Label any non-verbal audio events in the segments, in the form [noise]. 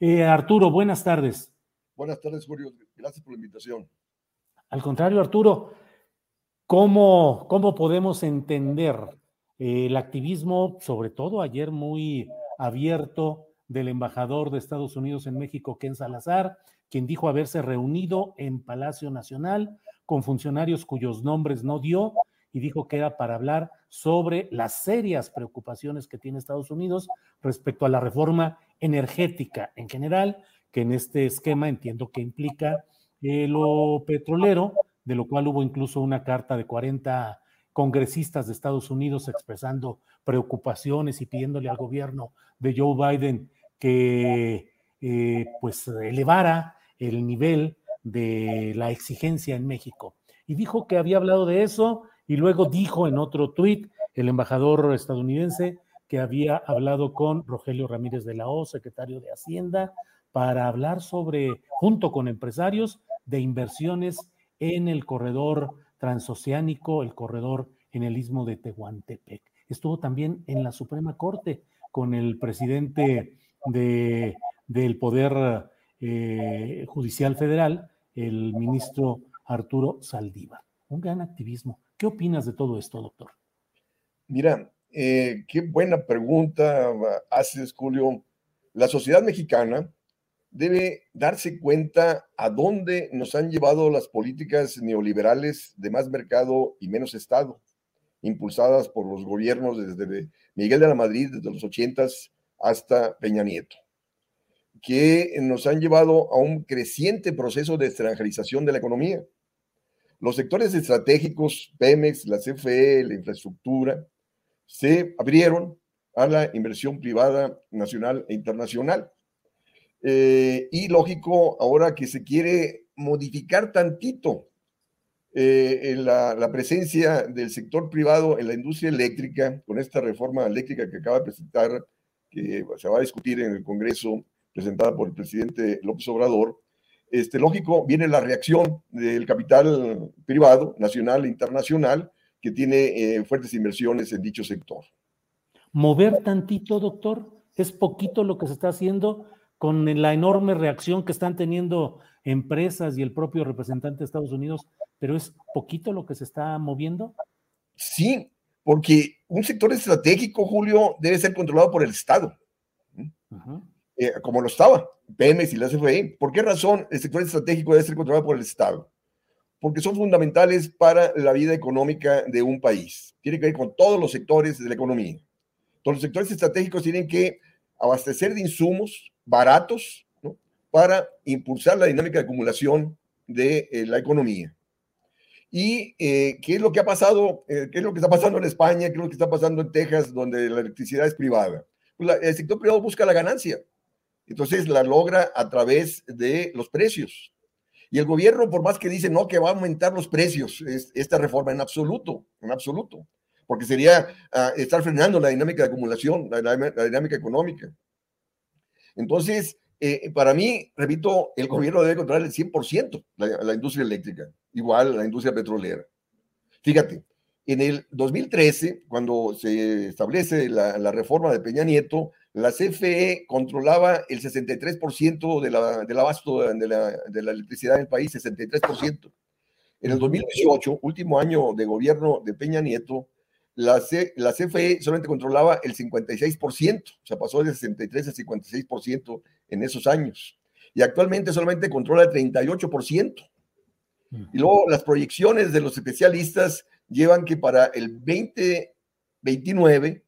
Eh, Arturo, buenas tardes. Buenas tardes, Julio. Gracias por la invitación. Al contrario, Arturo, ¿cómo, cómo podemos entender eh, el activismo, sobre todo ayer muy abierto, del embajador de Estados Unidos en México, Ken Salazar, quien dijo haberse reunido en Palacio Nacional con funcionarios cuyos nombres no dio y dijo que era para hablar sobre las serias preocupaciones que tiene Estados Unidos respecto a la reforma energética en general, que en este esquema entiendo que implica eh, lo petrolero, de lo cual hubo incluso una carta de 40 congresistas de Estados Unidos expresando preocupaciones y pidiéndole al gobierno de Joe Biden que eh, pues elevara el nivel de la exigencia en México. Y dijo que había hablado de eso y luego dijo en otro tuit el embajador estadounidense que había hablado con Rogelio Ramírez de la O, secretario de Hacienda, para hablar sobre, junto con empresarios, de inversiones en el corredor transoceánico, el corredor en el istmo de Tehuantepec. Estuvo también en la Suprema Corte con el presidente de, del Poder eh, Judicial Federal, el ministro Arturo Saldívar. Un gran activismo. ¿Qué opinas de todo esto, doctor? Mira, eh, qué buena pregunta haces, Julio. La sociedad mexicana debe darse cuenta a dónde nos han llevado las políticas neoliberales de más mercado y menos Estado, impulsadas por los gobiernos desde Miguel de la Madrid, desde los ochentas hasta Peña Nieto, que nos han llevado a un creciente proceso de extranjerización de la economía. Los sectores estratégicos, Pemex, la CFE, la infraestructura, se abrieron a la inversión privada nacional e internacional. Eh, y lógico, ahora que se quiere modificar tantito eh, la, la, presencia del sector privado en la industria eléctrica, con esta reforma eléctrica que acaba de presentar, que se va a discutir en el Congreso, presentada por el presidente López Obrador, este, lógico, viene la reacción del capital privado, nacional e internacional, que tiene eh, fuertes inversiones en dicho sector. Mover tantito, doctor, es poquito lo que se está haciendo con la enorme reacción que están teniendo empresas y el propio representante de Estados Unidos, pero es poquito lo que se está moviendo. Sí, porque un sector estratégico, Julio, debe ser controlado por el Estado, eh, como lo estaba Pemex y la CFE. ¿Por qué razón el sector estratégico debe ser controlado por el Estado? Porque son fundamentales para la vida económica de un país. Tiene que ver con todos los sectores de la economía. Todos los sectores estratégicos tienen que abastecer de insumos baratos para impulsar la dinámica de acumulación de eh, la economía. ¿Y eh, qué es lo que ha pasado? Eh, ¿Qué es lo que está pasando en España? ¿Qué es lo que está pasando en Texas, donde la electricidad es privada? Pues el sector privado busca la ganancia. Entonces la logra a través de los precios. Y el gobierno, por más que dice no, que va a aumentar los precios, esta reforma en absoluto, en absoluto, porque sería ah, estar frenando la dinámica de acumulación, la, dinámica económica. Entonces, eh, para mí, repito, el gobierno debe controlar el 100% la, la industria eléctrica, igual la industria petrolera. Fíjate, En el 2013, cuando se establece la, reforma de Peña Nieto, la CFE controlaba el 63% de la, del abasto de la, de la electricidad en el país, 63%. En el 2018, último año de gobierno de Peña Nieto, la, la CFE solamente controlaba el 56%, o sea, pasó de 63 a 56% en esos años. Y actualmente solamente controla el 38%. Y luego las proyecciones de los especialistas llevan que para el 2029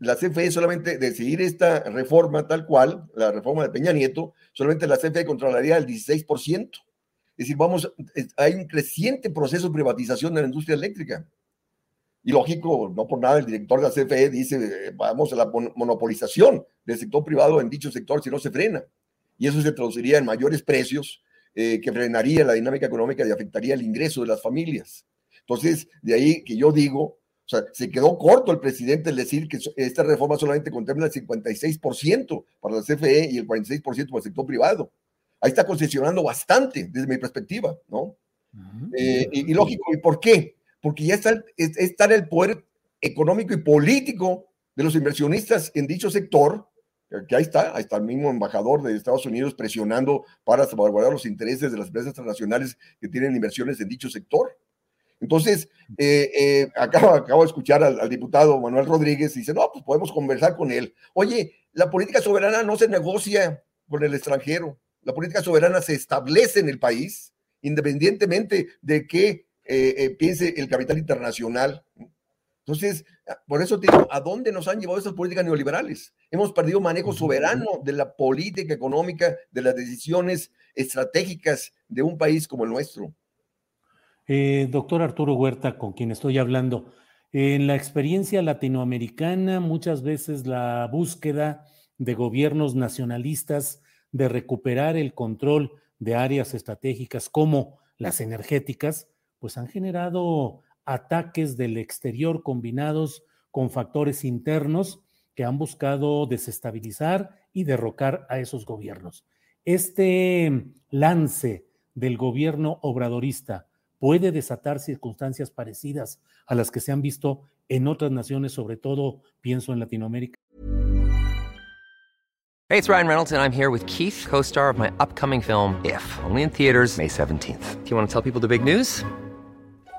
la CFE solamente de seguir esta reforma tal cual, la reforma de Peña Nieto, solamente la CFE controlaría el 16%. Es decir, vamos, hay un creciente proceso de privatización de la industria eléctrica. Y lógico, no por nada el director de la CFE dice, vamos a la monopolización del sector privado en dicho sector si no se frena. Y eso se traduciría en mayores precios eh, que frenaría la dinámica económica y afectaría el ingreso de las familias. Entonces, de ahí que yo digo, sea, se quedó corto el presidente al decir que esta reforma solamente contempla el 56% para la CFE y el 46% para el sector privado ahí está concesionando bastante desde mi perspectiva, ¿no? Eh, y, lógico, ¿y por qué? Porque ya está, está el poder económico y político de los inversionistas en dicho sector, que ahí está, ahí está el mismo embajador de Estados Unidos presionando para salvaguardar los intereses de las empresas transnacionales que tienen inversiones en dicho sector. Entonces, eh, eh, [laughs] acabo, acabo, de escuchar al, al, diputado Manuel Rodríguez y dice, no, pues podemos conversar con él. Oye, la política soberana no se negocia con el extranjero la política soberana se establece en el país, independientemente de qué eh, eh, piense el capital internacional. Entonces, por eso te digo, ¿a dónde nos han llevado esas políticas neoliberales? Hemos perdido manejo soberano de la política económica, de las decisiones estratégicas de un país como el nuestro. Eh, doctor Arturo Huerta, con quien estoy hablando, en la experiencia latinoamericana, muchas veces la búsqueda de gobiernos nacionalistas de recuperar el control de áreas estratégicas como las energéticas, pues han generado ataques del exterior combinados con factores internos que han buscado desestabilizar y derrocar a esos gobiernos. Este lance del gobierno obradorista puede desatar circunstancias parecidas a las que se han visto en otras naciones, sobre todo pienso en Latinoamérica. Hey, it's Ryan Reynolds, and I'm here with Keith, co star of my upcoming film, If, only in theaters, May 17th. Do you want to tell people the big news?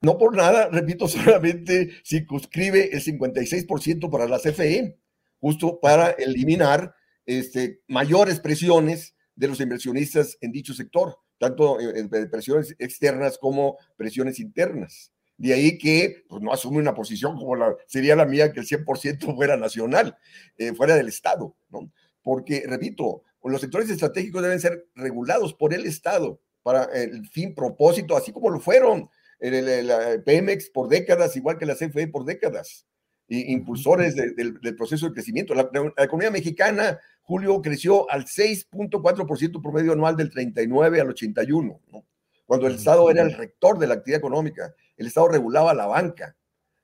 No por nada, repito, [laughs] solamente circunscribe el 56% para la CFE, justo para eliminar este, mayores presiones de los inversionistas en dicho sector, tanto eh, presiones externas como presiones internas. De ahí que pues, no asume una posición como la, sería la mía, que el 100% fuera nacional, eh, fuera del Estado, ¿no? Porque, repito, los sectores estratégicos deben ser regulados por el Estado para el fin, propósito, así como lo fueron el, Pemex por décadas, igual que la CFE por décadas, y impulsores del proceso de crecimiento. La, economía mexicana, Julio, creció al 6.4% promedio anual del 39 al 81, cuando el Estado era el rector de la actividad económica, el Estado regulaba la banca,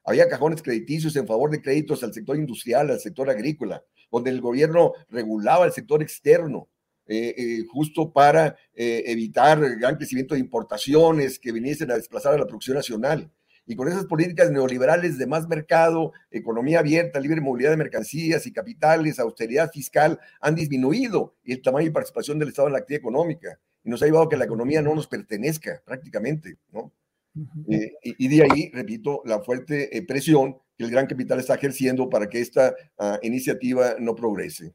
había cajones crediticios en favor de créditos al sector industrial, al sector agrícola, donde el gobierno regulaba el sector externo, eh, eh, justo para eh, evitar el gran crecimiento de importaciones que viniesen a desplazar a la producción nacional. Y con esas políticas neoliberales de más mercado, economía abierta, libre movilidad de mercancías y capitales, austeridad fiscal, han disminuido el tamaño y participación del Estado en la actividad económica. Y nos ha llevado a que la economía no nos pertenezca prácticamente, ¿no? y, de ahí, repito, la fuerte presión que el gran capital está ejerciendo para que esta uh, iniciativa no progrese.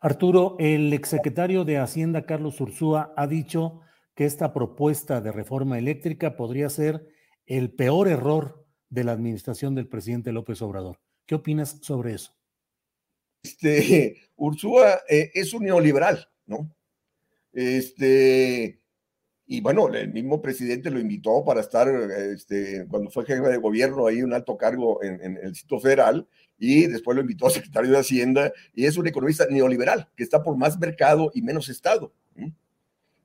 Arturo, el exsecretario de Hacienda, Carlos Ursúa, ha dicho que esta propuesta de reforma eléctrica podría ser el peor error de la administración del presidente López Obrador. ¿Qué opinas sobre eso? Este, [laughs] Ursúa eh, es un neoliberal, ¿no? Este, y bueno, el mismo presidente lo invitó para estar, este, cuando fue jefe de gobierno, ahí un alto cargo en, en el sitio federal, y después lo invitó [laughs] a secretario de Hacienda, y es un economista neoliberal, que está por más mercado y menos Estado.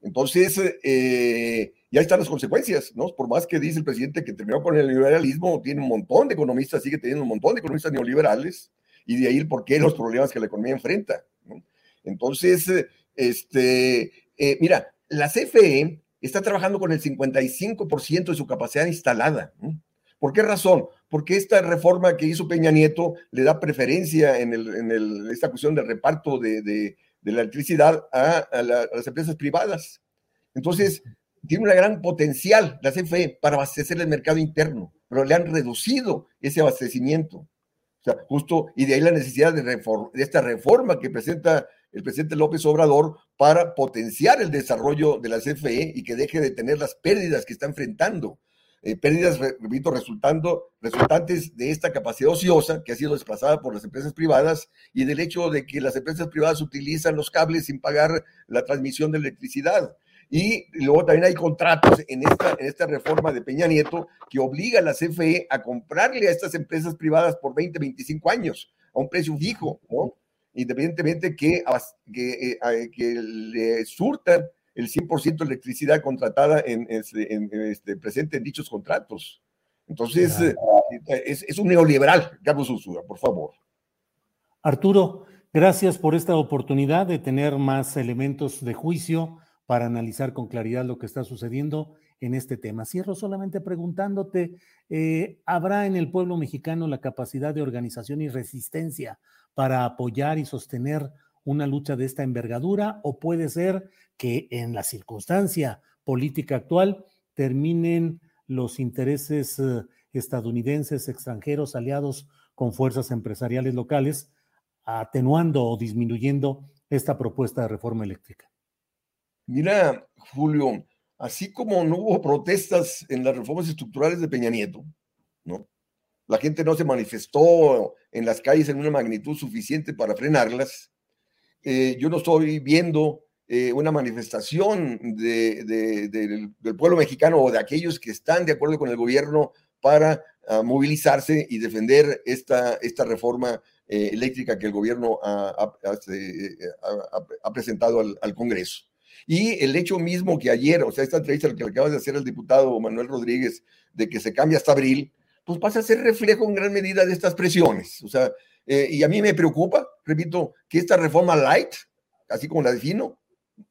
Entonces, eh, ya están las consecuencias, ¿no? Por más que dice el presidente que terminó con el liberalismo, tiene un montón de economistas, sigue teniendo un montón de economistas neoliberales, y de ahí el porqué los problemas que la economía enfrenta. ¿no? Entonces, este, eh, mira, la CFE está trabajando con el 55% de su capacidad instalada. ¿Por qué razón? Porque esta reforma que hizo Peña Nieto le da preferencia en, esta cuestión del reparto de, la electricidad a, a, la, a, las empresas privadas. Entonces, tiene una gran potencial la CFE para abastecer el mercado interno, pero le han reducido ese abastecimiento. O sea, justo, y de ahí la necesidad de esta reforma que presenta el presidente López Obrador para potenciar el desarrollo de la CFE y que deje de tener las pérdidas que está enfrentando eh, pérdidas, repito, resultando, resultantes de esta capacidad ociosa que ha sido desplazada por las empresas privadas y del hecho de que las empresas privadas utilizan los cables sin pagar la transmisión de electricidad. Y luego también hay contratos en esta, en esta reforma de Peña Nieto que obliga a la CFE a comprarle a estas empresas privadas por 20, 25 años a un precio fijo, ¿no? Independientemente que, que, eh, que le surtan el 100% de electricidad contratada en, en, en, este, presente en dichos contratos. Entonces, es, es, un neoliberal, Carlos Ursula, por favor. Arturo, gracias por esta oportunidad de tener más elementos de juicio para analizar con claridad lo que está sucediendo en este tema. Cierro solamente preguntándote, eh, ¿habrá en el pueblo mexicano la capacidad de organización y resistencia para apoyar y sostener una lucha de esta envergadura o puede ser que en la circunstancia política actual terminen los intereses eh, estadounidenses, extranjeros, aliados con fuerzas empresariales locales, atenuando o disminuyendo esta propuesta de reforma eléctrica. Mira, Julio, así como no hubo protestas en las reformas estructurales de Peña Nieto, ¿no? La gente no se manifestó en las calles en una magnitud suficiente para frenarlas. Eh, yo no estoy viendo eh, una manifestación de, de, de, del pueblo mexicano o de aquellos que están de acuerdo con el gobierno para uh, movilizarse y defender esta, esta reforma eh, eléctrica que el gobierno ha, ha, ha, ha presentado al, al, Congreso. Y el hecho mismo que ayer, o sea, esta entrevista que acabas de hacer al diputado Manuel Rodríguez, de que se cambia hasta abril, pues pasa a ser reflejo en gran medida de estas presiones. O sea, eh, y a mí me preocupa, repito, que esta reforma light, así como la defino,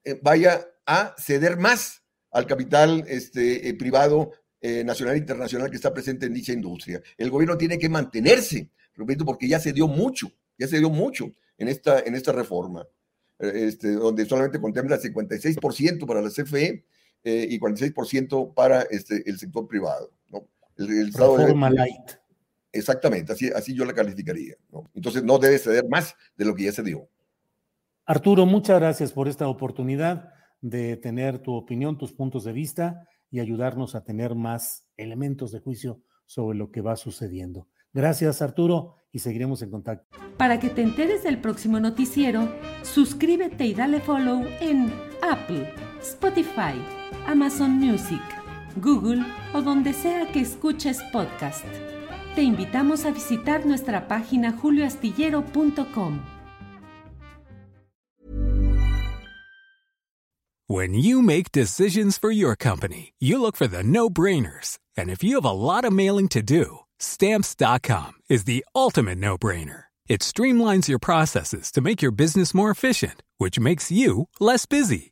eh, vaya a ceder más al capital este, eh, privado eh, nacional e internacional que está presente en dicha industria. El gobierno tiene que mantenerse, repito, porque ya se dio mucho, ya se dio mucho en esta, en esta reforma, este, donde solamente contempla 56% para la CFE eh, y 46% para este, el sector privado. El, el Estado reforma de, light. Exactamente, así, así yo la calificaría. ¿no? Entonces no debe ceder más de lo que ya se dio. Arturo, muchas gracias por esta oportunidad de tener tu opinión, tus puntos de vista y ayudarnos a tener más elementos de juicio sobre lo que va sucediendo. Gracias, Arturo, y seguiremos en contacto. Para que te enteres del próximo noticiero, suscríbete y dale follow en Apple, Spotify, Amazon Music, Google o donde sea que escuches podcast. Te invitamos a visitar nuestra página julioastillero.com. When you make decisions for your company, you look for the no-brainers. And if you have a lot of mailing to do, stamps.com is the ultimate no-brainer. It streamlines your processes to make your business more efficient, which makes you less busy.